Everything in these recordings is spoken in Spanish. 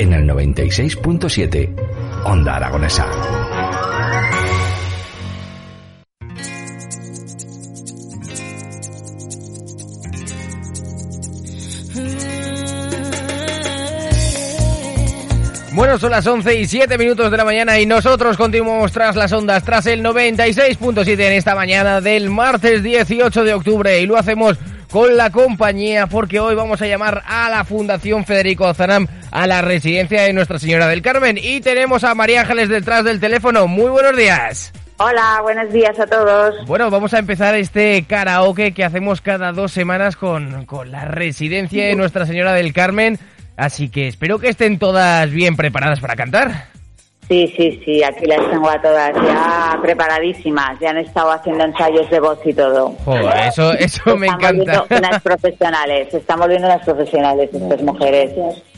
En el 96.7, Onda Aragonesa. Bueno, son las 11 y 7 minutos de la mañana y nosotros continuamos tras las ondas, tras el 96.7 en esta mañana del martes 18 de octubre y lo hacemos con la compañía porque hoy vamos a llamar a la Fundación Federico Zanam a la residencia de Nuestra Señora del Carmen y tenemos a María Ángeles detrás del teléfono. Muy buenos días. Hola, buenos días a todos. Bueno, vamos a empezar este karaoke que hacemos cada dos semanas con, con la residencia de Nuestra Señora del Carmen. Así que espero que estén todas bien preparadas para cantar. Sí, sí, sí, aquí las tengo a todas ya preparadísimas. Ya han estado haciendo ensayos de voz y todo. Joder, eso, eso me encanta. unas profesionales, se están volviendo unas profesionales estas mujeres.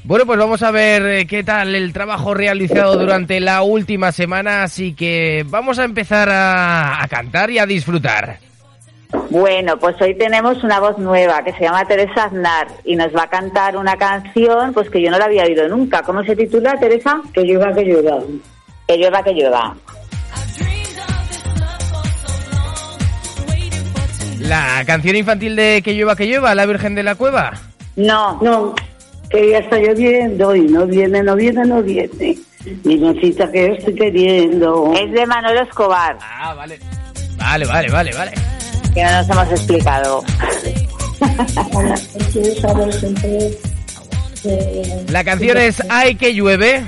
Bueno, pues vamos a ver eh, qué tal el trabajo realizado durante la última semana, así que vamos a empezar a, a cantar y a disfrutar. Bueno, pues hoy tenemos una voz nueva que se llama Teresa Aznar y nos va a cantar una canción pues que yo no la había oído nunca. ¿Cómo se titula, Teresa? Que llueva, que llueva. Que llueva, que llueva. La canción infantil de Que llueva, que llueva, La Virgen de la Cueva. No, No, que ya está lloviendo y no viene, no viene, no viene. Mi nocita que estoy queriendo. es de Manolo Escobar, Ah, vale. Vale, vale, vale, vale. Que no nos hemos explicado. La canción es Ay, que llueve.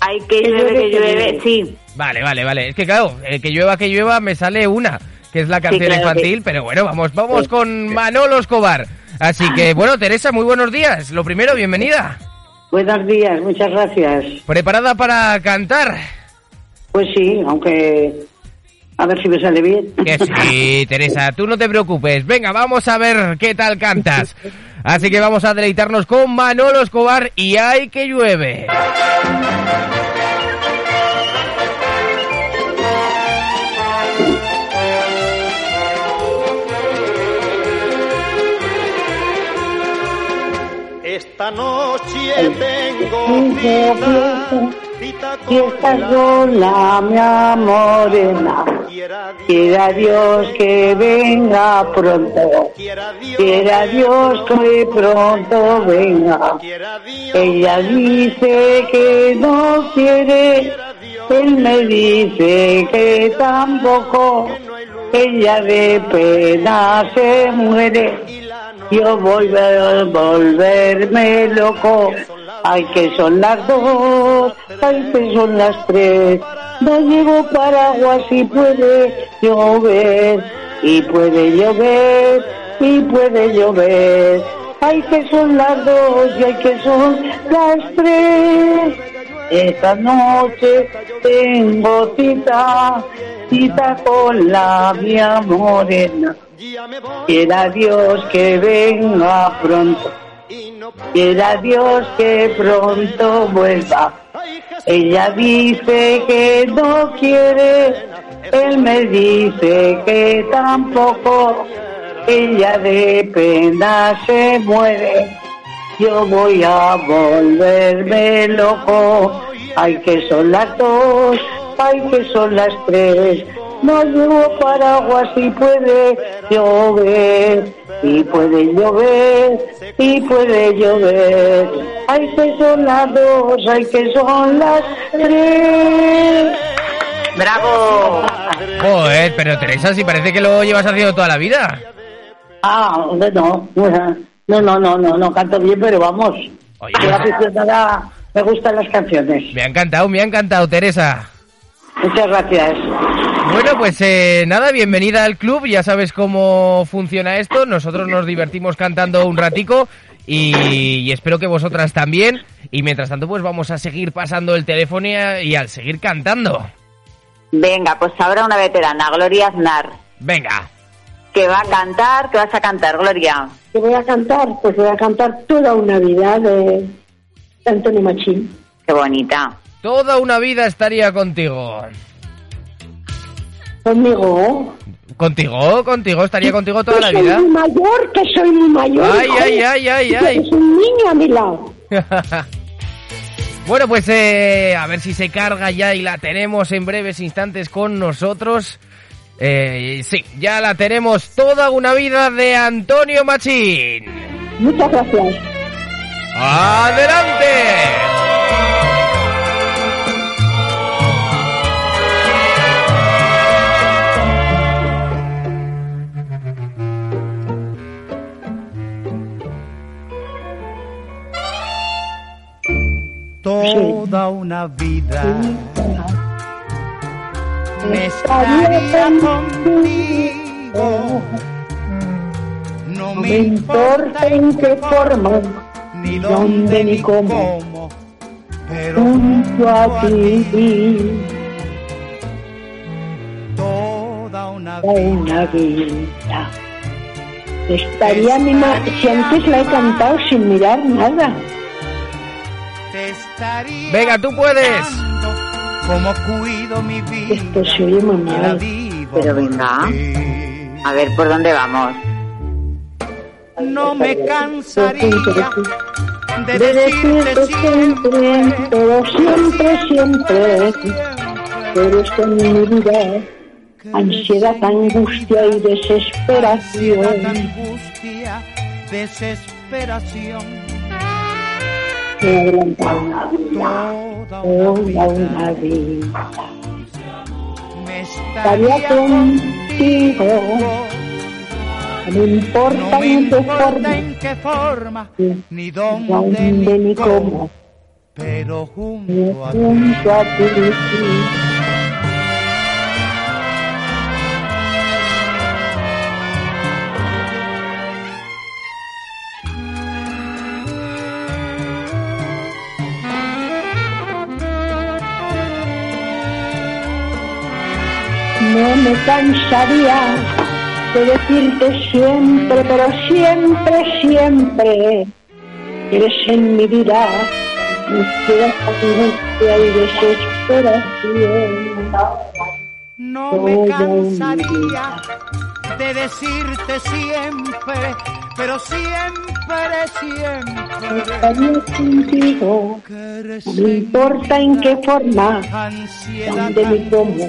Ay, que llueve, que llueve, sí. Vale, vale, vale. Es que claro, eh, que llueva, que llueva, me sale una, que es la canción claro infantil, que- pero bueno, vamos, vamos con Manolo Escobar. Así que, bueno, Teresa, muy buenos días. Lo primero, bienvenida. Buenos días, muchas gracias. ¿Preparada para cantar? Pues sí, aunque a ver si me sale bien. Que sí, Teresa, tú no te preocupes. Venga, vamos a ver qué tal cantas. Así que vamos a deleitarnos con Manolo Escobar y ¡ay que llueve! Esta noche tengo cita, cita con estás la sola, mi morena, quiera Dios, que venga pronto. quiera Dios, que pronto venga. Ella dice que no quiere, él me dice que tampoco, ella de pena se muere. Yo voy a volverme loco, ay que son las dos, ay que son las tres. No llevo paraguas y puede llover, y puede llover, y puede llover. Ay que son las dos y ay que son las tres. Esta noche tengo cita, cita con la mía morena. Quiera Dios que venga pronto, quiera Dios que pronto vuelva. Ella dice que no quiere, él me dice que tampoco. Ella de pena se muere, yo voy a volverme loco. Ay que son las dos, ay que son las tres. No llevo paraguas y puede llover, y puede llover, y puede llover. Ay que son las dos, ay que son las tres. ¡Bravo! Joder, pero Teresa, si parece que lo llevas haciendo toda la vida. Ah, no, no, no, no, no, no canto bien, pero vamos. Oye. Soy aficionada, me gustan las canciones. Me ha encantado, me ha encantado, Teresa. Muchas gracias. Bueno, pues eh, nada, bienvenida al club, ya sabes cómo funciona esto, nosotros nos divertimos cantando un ratico y, y espero que vosotras también. Y mientras tanto, pues vamos a seguir pasando el teléfono y, a- y al seguir cantando. Venga, pues ahora una veterana, Gloria Aznar, Venga. que va a cantar, que vas a cantar, Gloria. ¿Qué voy a cantar? Pues voy a cantar toda una vida de Antonio Machín. Qué bonita. Toda una vida estaría contigo. Conmigo. ¿Contigo? ¿Contigo? ¿Estaría contigo toda Que la soy vida? muy mayor, que soy muy mayor. Ay, ay, ay, ay, ay. Es un niño a mi lado. bueno, pues eh, a ver si se carga ya y la tenemos en breves instantes con nosotros. Eh, sí, ya la tenemos toda una vida de Antonio Machín. Muchas gracias. ¡Adelante! Toda una vida. Me Estaría contigo. No me importa en qué forma, ni dónde ni cómo, pero junto a ti, toda una vida. Estaría mi si antes la he cantado sin mirar nada. Estaría Venga, tú puedes. como cuido mi vida. Esto se oye muy mal. Pero venga. A ver, ¿por dónde vamos? No me cansaría de De decirte siempre, siempre, pero siempre, siempre, pero esto en mi vida, ansiedad, angustia y Ansiedad, desesperación. angustia, desesperación. Una vida, Toda una una vida. me Estaría contigo, no me importa No me en qué importa forma, en qué forma, ni dónde dónde ni cómo, cómo, pero junto a ti. junto a ti. Cansaría de decirte siempre, pero siempre, siempre, eres en mi vida, angustia y desesperación. No me cansaría de decirte siempre, pero siempre, siempre contigo, no me importa en qué forma, dónde ni cómo,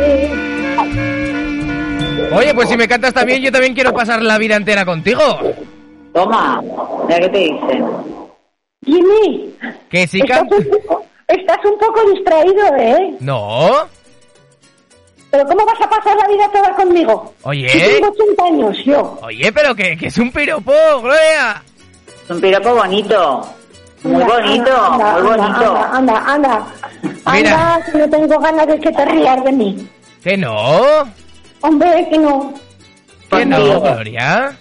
Oye, pues si me cantas también, yo también quiero pasar la vida entera contigo. Toma, mira qué te dicen. Jimmy, Que si estás un, poco, estás un poco distraído, ¿eh? No. Pero ¿cómo vas a pasar la vida toda conmigo? Oye. Yo tengo 80 años, yo. Oye, pero que, que es un piropo, Gloria. Es un piropo bonito. Muy Anda, bonito, anda, muy anda, bonito. Anda, anda, anda. Mira. Anda, que no tengo ganas de que te rías de mí. Que no. Hombre, que no. Que no. Gloria.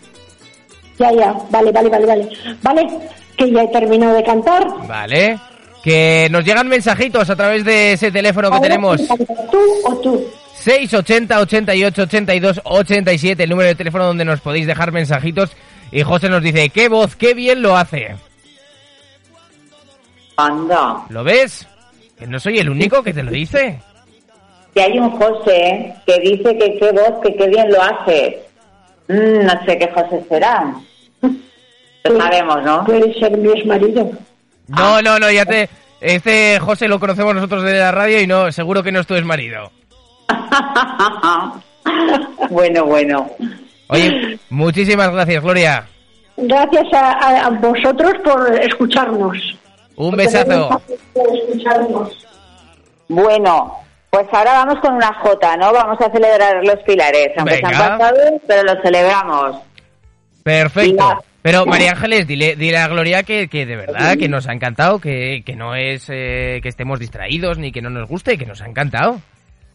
Ya, ya, vale, vale, vale, vale. Vale, que ya he terminado de cantar. Vale. Que nos llegan mensajitos a través de ese teléfono que Ahora, tenemos. ¿Tú o tú? 680 88 82 87, el número de teléfono donde nos podéis dejar mensajitos. Y José nos dice, qué voz, qué bien lo hace. Anda. ¿Lo ves? Que no soy el único que te lo dice. Que hay un José que dice que qué voz, que qué bien lo hace. Mm, no sé qué José será. Lo sabemos, ¿no? Puede ser mi exmarido. No, no, no, ya te... Este José lo conocemos nosotros de la radio y no, seguro que no es tu exmarido. bueno, bueno. Oye, muchísimas gracias, Gloria. Gracias a, a- a vosotros por escucharnos. Un Por besazo. escucharnos. Bueno, pues ahora vamos con una J, ¿no? Vamos a celebrar los pilares, aunque se han pasado, pero los celebramos. Perfecto. Pero María Ángeles, dile, dile a Gloria que, que de verdad que nos ha encantado, que, que no es eh, que estemos distraídos ni que no nos guste, que nos ha encantado.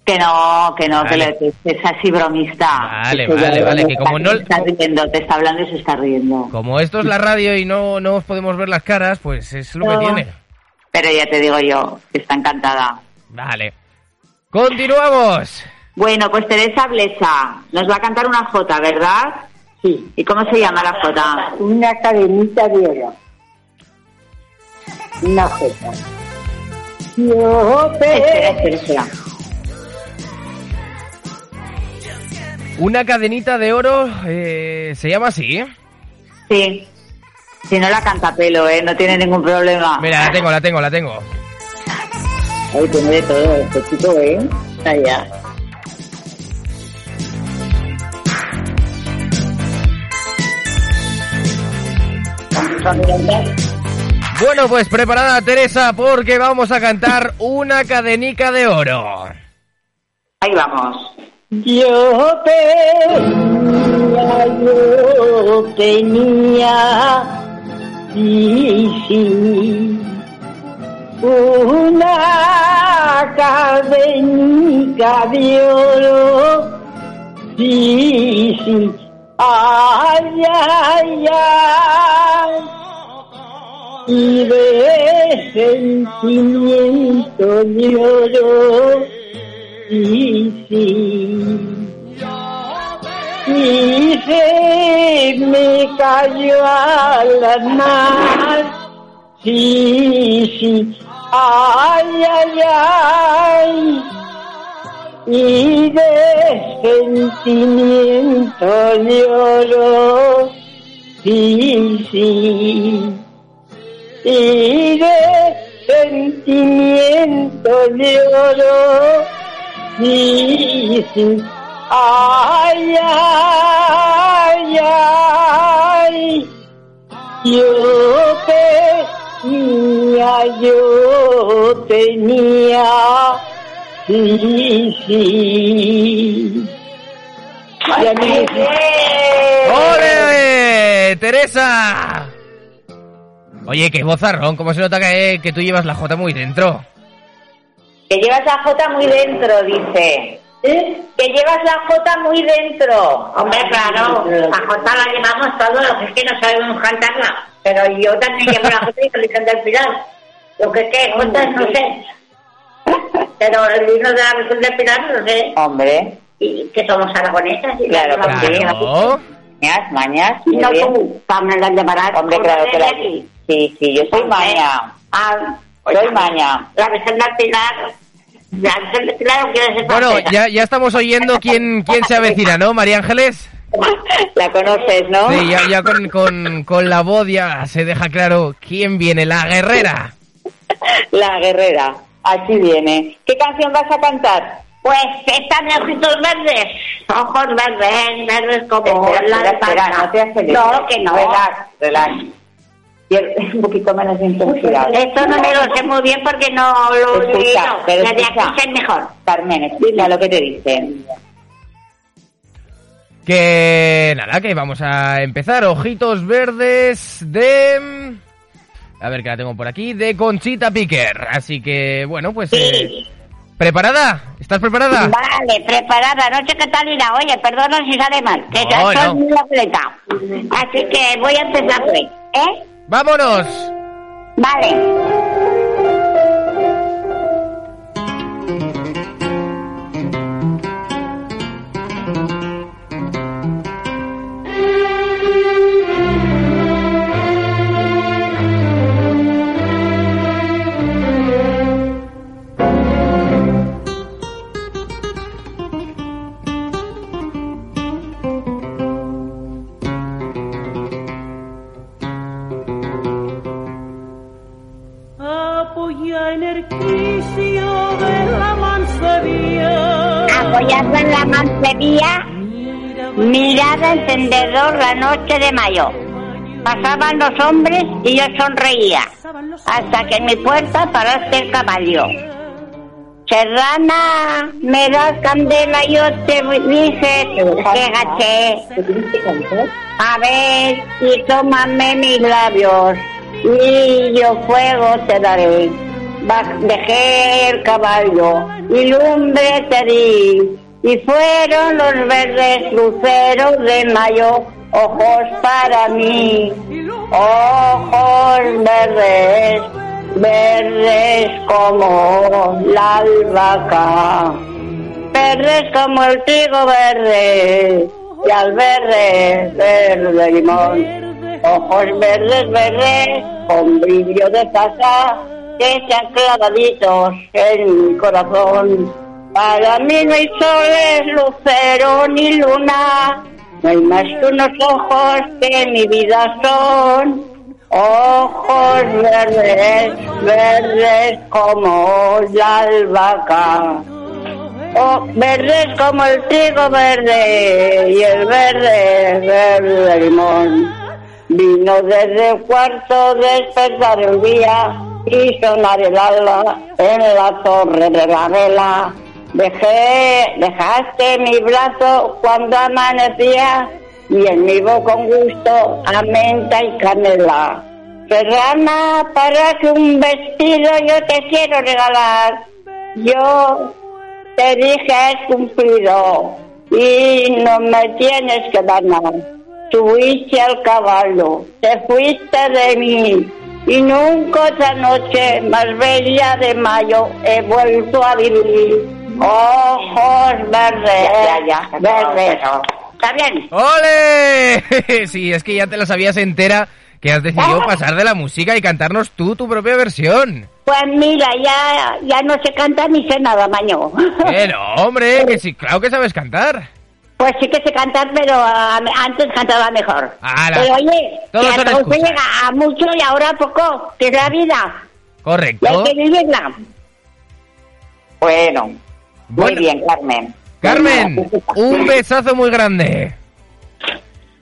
Que no, que no, que, lo- que es así bromista. Vale, Que vale, vale, que como no- Se está riendo, te está hablando y se está riendo. Como esto es la radio y no, no os podemos ver las caras, pues es lo que No. tiene. Pero ya te digo yo, que está encantada. Vale. Continuamos. Bueno, pues Teresa Blesa nos va a cantar una J, ¿verdad? Sí, ¿Y cómo se llama la J? una cadenita de oro. Una jeta. Yo Espera, te... espera, espera. Una cadenita de oro eh, se llama así. ¿eh? Sí. Si no la canta pelo, ¿eh? No tiene ningún problema. Mira, la tengo, la tengo, la tengo. Ay, tiene de todo este chico, ¿eh? Allá. Bueno, pues preparada Teresa porque vamos a cantar una cadenica de oro. Ahí vamos. Yo tenía, yo tenía, sí, sí, una cadenica de oro, sí, sí, ay, ay, ay, y de sentimiento de oro, sí, sí. Y se me cayó a la mar, sí, sí, ay, ay, ay, y de sentimiento lloro, sí, sí, y de sentimiento lloro, sí, sí, ay, ay, ay, yo tenía, yo tenía, sí, sí. Y a mí- ¡Ole! ¡Teresa! Oye, qué vozarrón, ¿cómo se nota que, que tú llevas la J muy dentro? Que llevas la J muy dentro, dice. Que llevas la J muy dentro. Hombre, claro, la Jota la llevamos todos, lo que es que no sabemos cantarla. Pero yo también llevo la Jota y le canto al final. Lo que es que Jota no sé. Pero el vino de la Virgen del Pilar no sé. Hombre, Y que somos aragonesas. Y Claro, la. Claro. mañas, mañas. Y no tú, también la llamarás. Hombre, Jota claro que de la... Sí, sí, yo soy maña. Ah, Soy maña. La Virgen del Pilar. Bueno, ya, ya estamos oyendo quién, quién se avecina, ¿no, María Ángeles? La conoces, ¿no? Sí, ya, ya con, con, con la voz ya se deja claro quién viene, la guerrera. La guerrera. Así viene. ¿Qué canción vas a cantar? Pues esta de ojitos verdes, ojos verdes, verdes como Espera, la espera, espera, te. No, que no. Relax, relax. Un poquito menos intensidad. Esto no me lo sé muy bien porque no lo he Escucha, leído. pero Desde escucha. aquí sé mejor. Carmen, explica lo que te dicen. Que nada, que vamos a empezar. Ojitos verdes de... A ver que la tengo por aquí, de Conchita Piquer. Así que, bueno, pues... eh. ¿Preparada? ¿Estás preparada? Vale, preparada. No sé qué tal irá. Oye, perdona si sale mal. Que No, ya no. soy muy atleta. Así que voy a empezar pues. ¿Eh? ¡Vámonos! Vale. Apoya en el quicio de la mansevilla. Apoyando en la mancebía, mirada encendedor la noche de mayo. Pasaban los hombres y yo sonreía, hasta que en mi puerta paraste el caballo. Serrana, me das candela, yo te dije gaché. A ver, y tómame mis labios, y yo fuego te daré. Dejé el caballo, y lumbre te di, y fueron los verdes luceros de mayo, ojos para mí, ojos verdes, verdes como la albahaca verdes como el trigo verde y al verde, verde limón. Ojos verdes, verdes, con brillo de casa, que están clavaditos en mi corazón. Para mí no hay soles, lucero ni luna, no hay más que unos ojos que mi vida son. Ojos verdes, verdes como la albahaca. Oh, verdes como el trigo verde y el verde, verde limón. Vino desde el cuarto despertar el día y sonar el alba en la torre de la vela. Dejé, dejaste mi brazo cuando amanecía y en mi boca con gusto a menta y canela. Serrana, para que un vestido yo te quiero regalar. Yo te dije has cumplido y no me tienes que dar nada. Subiste al caballo, te fuiste de mí y nunca otra noche más bella de mayo he vuelto a vivir. Ojos verdes, verdes. ¿Está bien? ¡Ole! Sí, es que ya te la sabías entera que has decidido pasar de la música y cantarnos tú tu propia versión. Pues mira, ya, ya no sé cantar ni sé nada, maño. No, hombre, que sí, claro que sabes cantar. Pues sí que sé cantar, pero ah, antes cantaba mejor. Ala. Pero oye, que a son todo se llega a mucho y ahora a poco, que es la vida. Y hay Correcto. que vivirla. Bueno, muy bien, Carmen. Carmen, un besazo muy grande.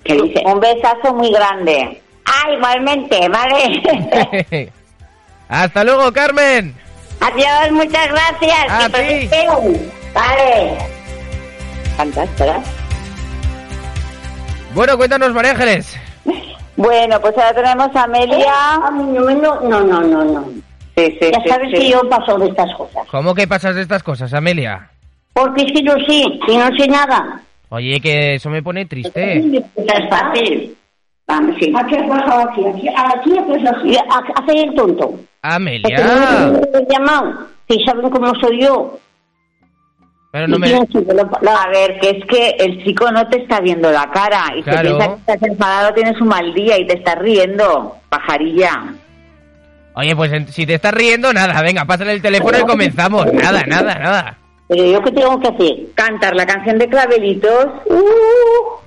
¿Qué dice? Un besazo muy grande. Ah, igualmente, vale. Hasta luego, Carmen. Adiós, muchas gracias. A ti. Vale. Fantástico. Bueno, cuéntanos, María Ángeles. Bueno, pues ahora tenemos a Amelia. A mí no, no, no, no, no. Sí, sí, Ya sí, sabes sí. que yo paso de estas cosas. ¿Cómo que pasas de estas cosas, Amelia? Porque es que yo sí, y no sé nada. Oye, que eso me pone triste. Es fácil. Vamos, sí. ¿A qué has pasado aquí? ¿Aquí, aquí aquí? Hace el tonto. Es que Amelia. no me llamado. Si saben cómo soy yo. Pero no me... A ver, que es que el chico no te está viendo la cara y Claro. se piensa que estás enfadado, tienes un mal día y te estás riendo, pajarilla. Oye, pues si te estás riendo, nada, venga, pásale el teléfono y comenzamos. Nada, nada, nada. Pero yo qué tengo que hacer. Cantar la canción de Clavelitos. uh,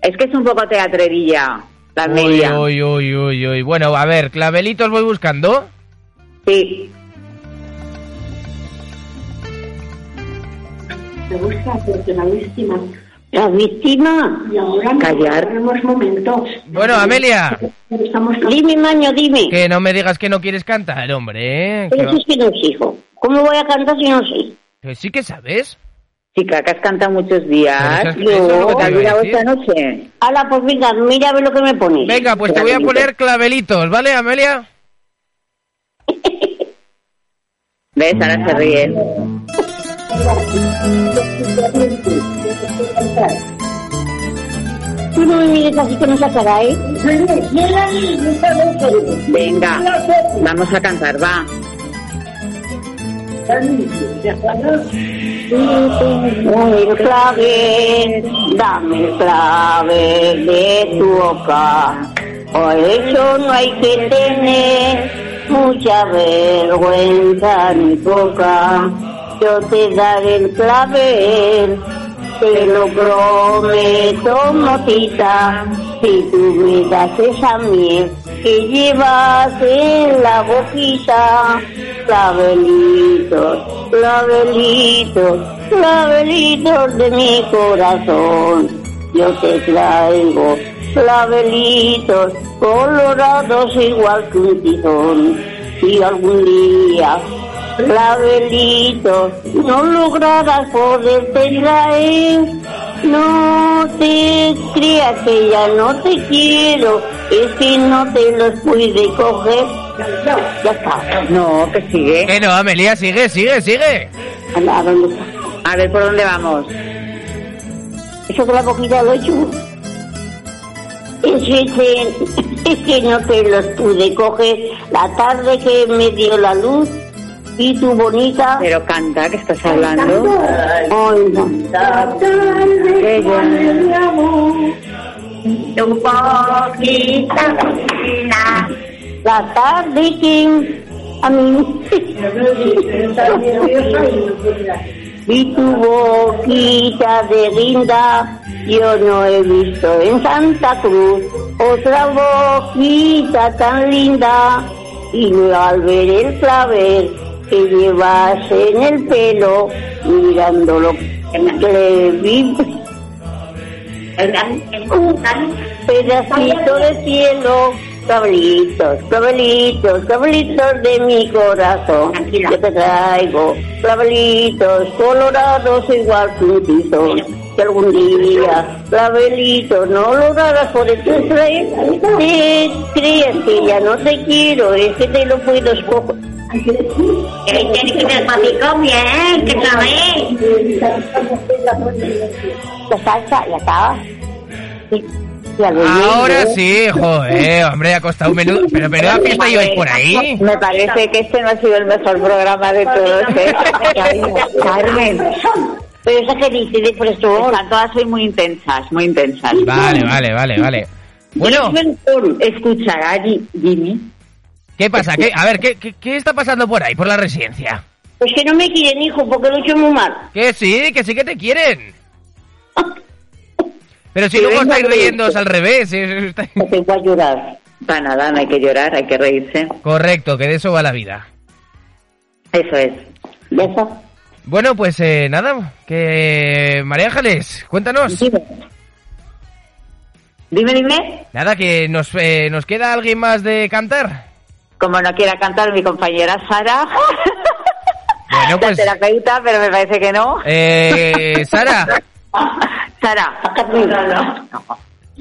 es que es un poco teatrerilla, la Uy, Amelia. uy, uy, uy, uy. Bueno, a ver, clavelitos voy buscando. Sí. Gusta porque la víctima. La víctima. Y ahora Callar. tenemos momentos. Bueno, Amelia, Estamos Dime, maño, dime. que no me digas que no quieres cantar, hombre. ¿eh? Pero si es que no sé, hijo. ¿Cómo voy a cantar si no sé? que sí que sabes. Chica, que has cantado muchos días. Eso es- eso es lo que ¿Te te has iba a olvidado decir. esta noche? Hala, pues venga, mira a ver lo que me pones. Venga, pues te voy a poner clavelitos, ¿vale, Amelia? ¿Ves? Ahora se ríen. Tú no me mires así con esa cara, ¿eh? Venga, vamos a cantar, va. Dame el clave, dame el clave de tu boca. Por eso no hay que tener mucha vergüenza ni poca. Yo te daré el clave, te lo prometo, motita. Si tú me das esa miel que llevas en la boquita, clavelitos, clavelitos, clavelitos de mi corazón. Yo te traigo clavelitos colorados igual que un tizón. Si algún día clavelitos, no lograrás poderte traer. No te creas que ya no te quiero, es que no te los pude coger. Ya está. No, que sigue. Que no, Amelia, sigue, sigue, sigue. ¿A dónde está? A ver por dónde vamos. Eso que la cogida lo he hecho. Es que, es que no te los pude coger. La tarde que me dio la luz, vi tu bonita. Pero canta, que estás hablando. Ay, no. Un poquito, la La tarde que a mí vi tu boquita de linda, yo no he visto en Santa Cruz otra boquita tan linda. Y al ver el clavel que llevas en el pelo, mirándolo, le vi un pedacito de cielo, clavelitos, clavelitos, clavelitos de mi corazón. Yo te traigo clavelitos colorados igual puntitos. Que algún día, clavelitos, no lo hagas por el. Te crees que ya no te quiero, es que te lo puedo escoger. Que tienes que despacito bien, que sabéis. La salsa, ya estaba. Sí, ya lo Ahora sí, joder, hombre, ha costado un menudo. Pero menuda fiesta lleváis por ahí. Me parece que este no ha sido el mejor programa de todos, ¿eh? Carmen. Pero esa que dice de profesor. Están todas hoy muy intensas, muy intensas. Vale, vale, vale, vale. Bueno, Escuchará Jimmy. ¿Qué pasa? ¿Qué, a ver, ¿qué, qué, qué está pasando por ahí, por la residencia? Pues que no me quieren, hijo, porque lo he hecho muy mal. Que sí, que sí que te quieren. Pero si luego estáis riéndoos al revés. eh, No te voy a llorar. Para nada, no hay que llorar, hay que reírse. Correcto, que de eso va la vida. Eso es. Está. Bueno, pues eh, nada, que María Ángeles, cuéntanos. Dime. Dime, dime. Nada, que nos, eh, nos queda alguien más de cantar. Como no quiera cantar mi compañera Sara. Bueno, pues- La terapeuta, pero me parece que no. Eh, Sara, Sara.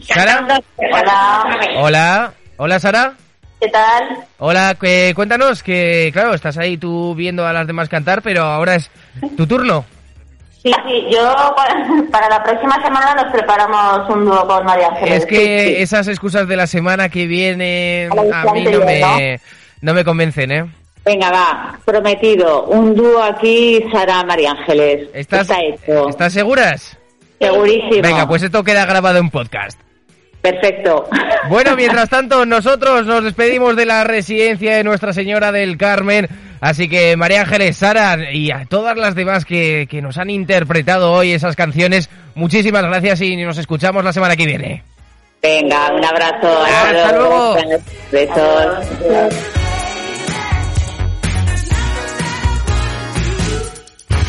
Sara, Hola. hola, hola Sara. ¿Qué tal? Hola, que, cuéntanos que, claro, estás ahí tú viendo a las demás cantar, pero ahora es tu turno. Sí, sí, yo para la próxima semana nos preparamos un dúo con María Ángeles. Es que esas excusas de la semana que viene A mí no me, no me convencen, ¿eh? Venga, va. Prometido. Un dúo aquí, Sara María Ángeles. ¿Estás, Está hecho. ¿Estás seguras? Segurísimo. Venga, pues esto queda grabado en podcast. Perfecto. Bueno, mientras tanto, nosotros nos despedimos de la residencia de Nuestra Señora del Carmen. Así que María Ángeles, Sara y a todas las demás que, que nos han interpretado hoy esas canciones, muchísimas gracias y nos escuchamos la semana que viene. Venga, un abrazo. Hasta luego. Besos.